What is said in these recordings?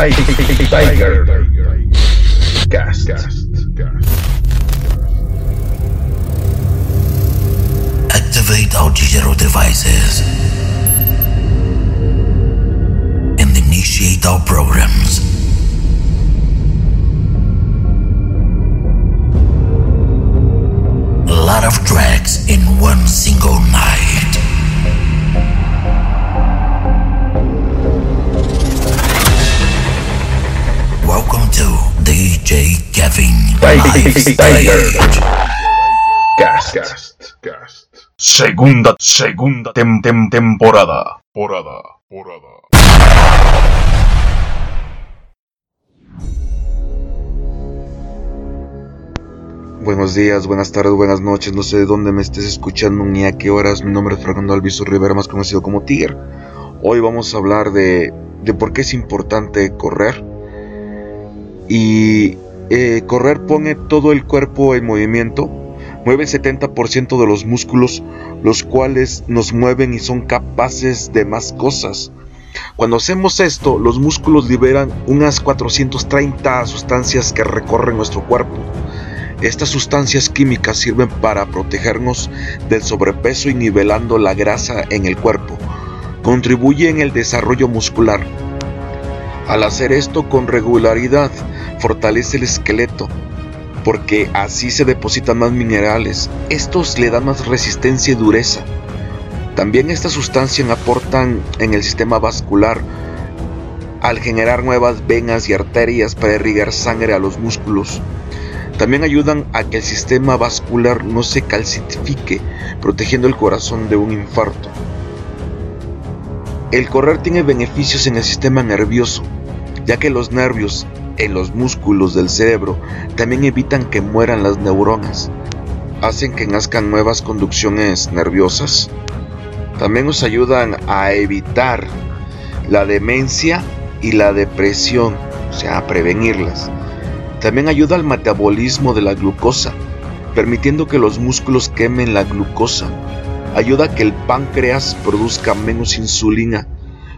Tiger Cast. Activate our digital devices and initiate our programs. DJ Kevin Stage. Cast. Cast. Segunda, segunda tem, tem- temporada. Porada, porada. Buenos días, buenas tardes, buenas noches, no sé de dónde me estés escuchando ni a qué horas. Mi nombre es Fernando Alviso Rivera, más conocido como Tiger. Hoy vamos a hablar de, de por qué es importante correr. Y eh, correr pone todo el cuerpo en movimiento, mueve el 70% de los músculos, los cuales nos mueven y son capaces de más cosas. Cuando hacemos esto, los músculos liberan unas 430 sustancias que recorren nuestro cuerpo. Estas sustancias químicas sirven para protegernos del sobrepeso y nivelando la grasa en el cuerpo. Contribuye en el desarrollo muscular. Al hacer esto con regularidad, fortalece el esqueleto, porque así se depositan más minerales. Estos le dan más resistencia y dureza. También estas sustancias aportan en el sistema vascular al generar nuevas venas y arterias para irrigar sangre a los músculos. También ayudan a que el sistema vascular no se calcifique, protegiendo el corazón de un infarto. El correr tiene beneficios en el sistema nervioso, ya que los nervios en los músculos del cerebro también evitan que mueran las neuronas, hacen que nazcan nuevas conducciones nerviosas. También nos ayudan a evitar la demencia y la depresión, o sea, a prevenirlas. También ayuda al metabolismo de la glucosa, permitiendo que los músculos quemen la glucosa. Ayuda a que el páncreas produzca menos insulina,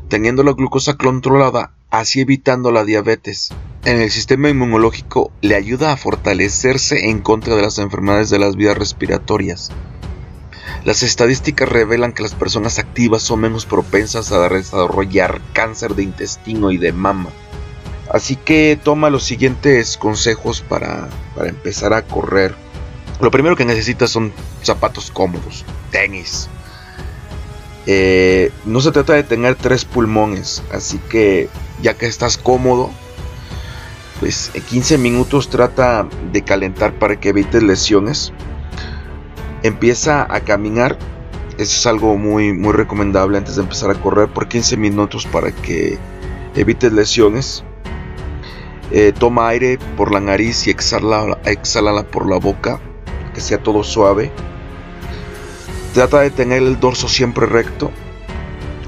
teniendo la glucosa controlada, así evitando la diabetes. En el sistema inmunológico le ayuda a fortalecerse en contra de las enfermedades de las vías respiratorias. Las estadísticas revelan que las personas activas son menos propensas a desarrollar cáncer de intestino y de mama. Así que toma los siguientes consejos para, para empezar a correr. Lo primero que necesitas son zapatos cómodos, tenis. Eh, no se trata de tener tres pulmones, así que ya que estás cómodo, pues en 15 minutos trata de calentar para que evites lesiones. Empieza a caminar, eso es algo muy, muy recomendable antes de empezar a correr por 15 minutos para que evites lesiones. Eh, toma aire por la nariz y exhala, por la boca, que sea todo suave. Trata de tener el dorso siempre recto.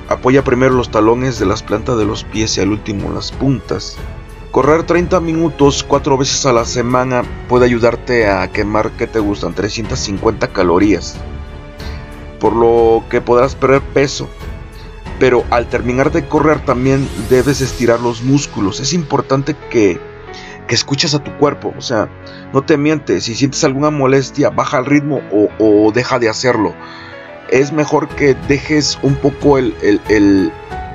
Apoya primero los talones de las plantas de los pies y al último las puntas. Correr 30 minutos cuatro veces a la semana puede ayudarte a quemar que te gustan 350 calorías. Por lo que podrás perder peso pero al terminar de correr también debes estirar los músculos. Es importante que, que escuches a tu cuerpo, o sea, no te mientes, si sientes alguna molestia, baja el ritmo o, deja de hacerlo. Es mejor que dejes un poco el, el,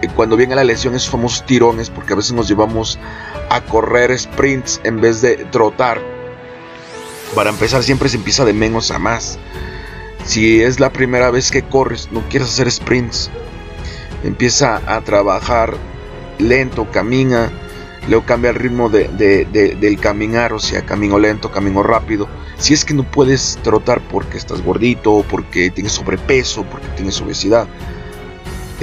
cuando viene la lesión, esos famosos tirones, porque a veces nos llevamos a correr sprints en vez de trotar. Para empezar, siempre se empieza de menos a más. Si es la primera vez que corres, no quieres hacer sprints empieza a trabajar lento, camina, luego cambia el ritmo de, de, de, del caminar, o sea, camino lento, camino rápido. Si es que no puedes trotar porque estás gordito, porque tienes sobrepeso, porque tienes obesidad, eh,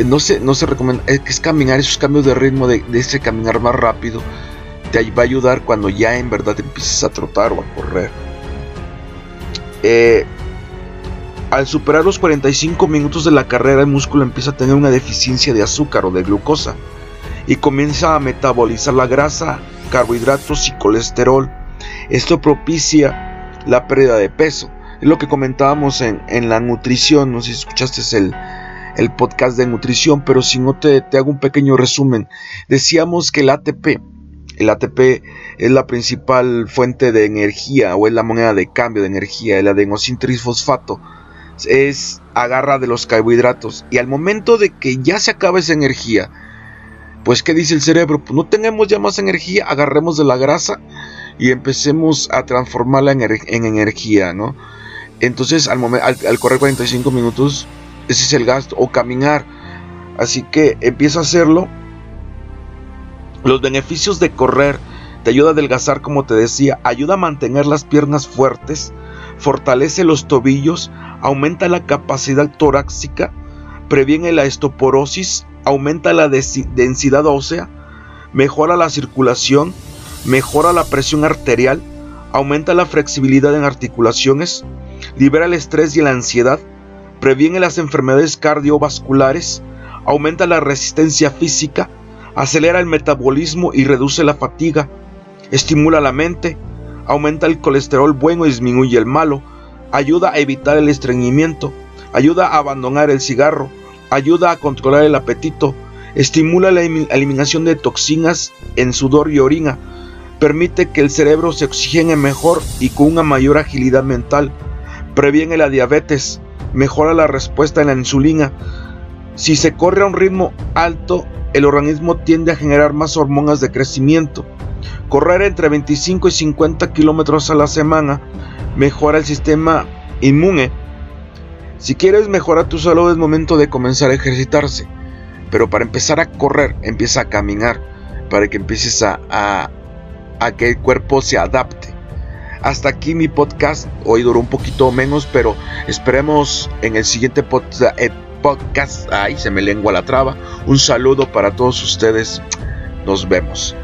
no se, no se recomienda, es, es caminar esos cambios de ritmo, de, de ese caminar más rápido, te va a ayudar cuando ya en verdad empieces a trotar o a correr. Eh, al superar los 45 minutos de la carrera, el músculo empieza a tener una deficiencia de azúcar o de glucosa y comienza a metabolizar la grasa, carbohidratos y colesterol. Esto propicia la pérdida de peso. Es lo que comentábamos en, en la nutrición. No sé si escuchaste el, el podcast de nutrición, pero si no te, te hago un pequeño resumen. Decíamos que el ATP, el ATP es la principal fuente de energía o es la moneda de cambio de energía, el adenosin trifosfato es agarra de los carbohidratos y al momento de que ya se acaba esa energía, pues ¿qué dice el cerebro? Pues no tenemos ya más energía, agarremos de la grasa y empecemos a transformarla en, energía, ¿no? Entonces al, al, correr 45 minutos, ese es el gasto, o caminar. Así que empieza a hacerlo. Los beneficios de correr te ayuda a adelgazar, como te decía, ayuda a mantener las piernas fuertes, fortalece los tobillos, aumenta la capacidad torácica, previene la estoporosis, aumenta la densidad ósea, mejora la circulación, mejora la presión arterial, aumenta la flexibilidad en articulaciones, libera el estrés y la ansiedad, previene las enfermedades cardiovasculares, aumenta la resistencia física, acelera el metabolismo y reduce la fatiga, estimula la mente, aumenta el colesterol bueno y disminuye el malo, ayuda a evitar el estreñimiento, ayuda a abandonar el cigarro, ayuda a controlar el apetito, estimula la eliminación de toxinas en sudor y orina, permite que el cerebro se oxigene mejor y con una mayor agilidad mental, previene la diabetes, mejora la respuesta en la insulina. Si se corre a un ritmo alto, el organismo tiende a generar más hormonas de crecimiento. Correr entre 25 y 50 kilómetros a la semana mejora el sistema inmune. Si quieres mejorar tu salud es momento de comenzar a ejercitarse. Pero para empezar a correr, empieza a caminar. Para que empieces a, que el cuerpo se adapte. Hasta aquí mi podcast. Hoy duró un poquito menos, pero esperemos en el siguiente eh, podcast. Ay, se me lengua la traba. Un saludo para todos ustedes. Nos vemos.